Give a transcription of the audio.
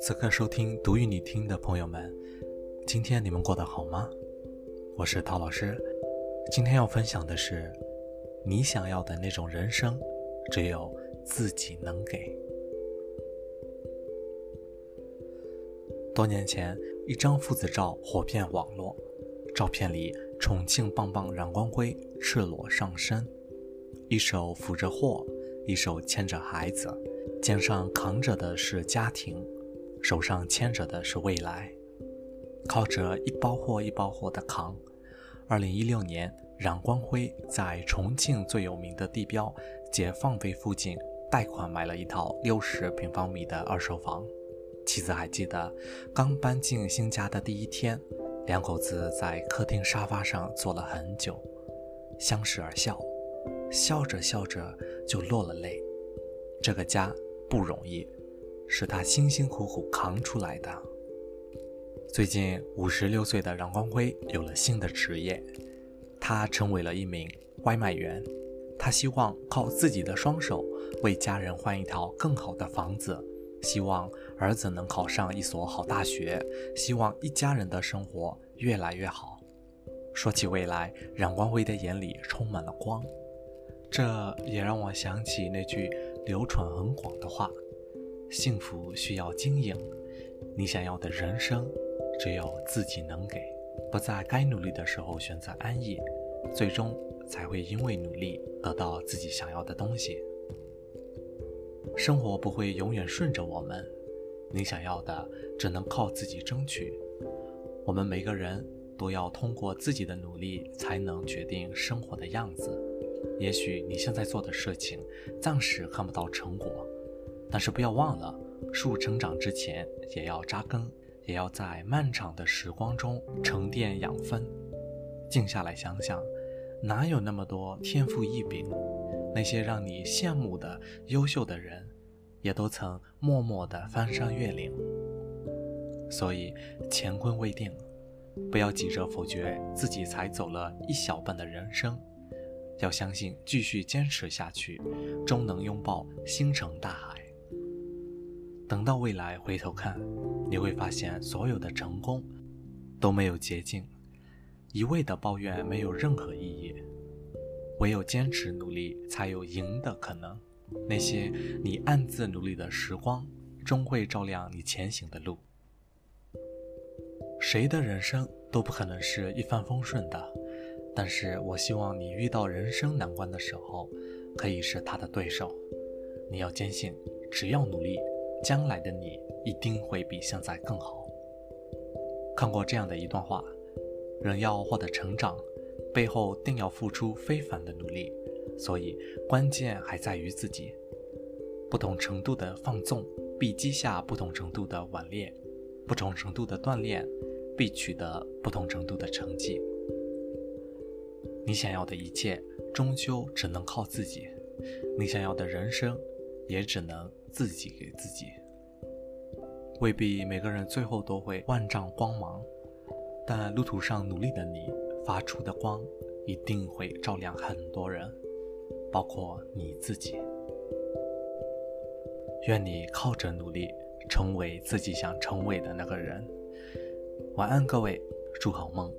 此刻收听读与你听的朋友们，今天你们过得好吗？我是陶老师，今天要分享的是，你想要的那种人生，只有自己能给。多年前，一张父子照火遍网络，照片里重庆棒棒冉光辉赤裸上身，一手扶着货，一手牵着孩子，肩上扛着的是家庭。手上牵着的是未来，靠着一包货一包货的扛。二零一六年，冉光辉在重庆最有名的地标解放碑附近贷款买了一套六十平方米的二手房。妻子还记得，刚搬进新家的第一天，两口子在客厅沙发上坐了很久，相视而笑，笑着笑着就落了泪。这个家不容易。是他辛辛苦苦扛出来的。最近五十六岁的冉光辉有了新的职业，他成为了一名外卖员。他希望靠自己的双手为家人换一套更好的房子，希望儿子能考上一所好大学，希望一家人的生活越来越好。说起未来，冉光辉的眼里充满了光。这也让我想起那句流传很广的话。幸福需要经营，你想要的人生，只有自己能给。不在该努力的时候选择安逸，最终才会因为努力得到自己想要的东西。生活不会永远顺着我们，你想要的只能靠自己争取。我们每个人都要通过自己的努力，才能决定生活的样子。也许你现在做的事情，暂时看不到成果。但是不要忘了，树成长之前也要扎根，也要在漫长的时光中沉淀养分。静下来想想，哪有那么多天赋异禀？那些让你羡慕的优秀的人，也都曾默默地翻山越岭。所以，乾坤未定，不要急着否决自己才走了一小半的人生，要相信继续坚持下去，终能拥抱星辰大海。等到未来回头看，你会发现所有的成功都没有捷径，一味的抱怨没有任何意义，唯有坚持努力才有赢的可能。那些你暗自努力的时光，终会照亮你前行的路。谁的人生都不可能是一帆风顺的，但是我希望你遇到人生难关的时候，可以是他的对手。你要坚信，只要努力。将来的你一定会比现在更好。看过这样的一段话：人要获得成长，背后定要付出非凡的努力，所以关键还在于自己。不同程度的放纵必积下不同程度的顽劣，不同程度的锻炼必取得不同程度的成绩。你想要的一切，终究只能靠自己；你想要的人生，也只能。自己给自己，未必每个人最后都会万丈光芒，但路途上努力的你发出的光，一定会照亮很多人，包括你自己。愿你靠着努力，成为自己想成为的那个人。晚安，各位，祝好梦。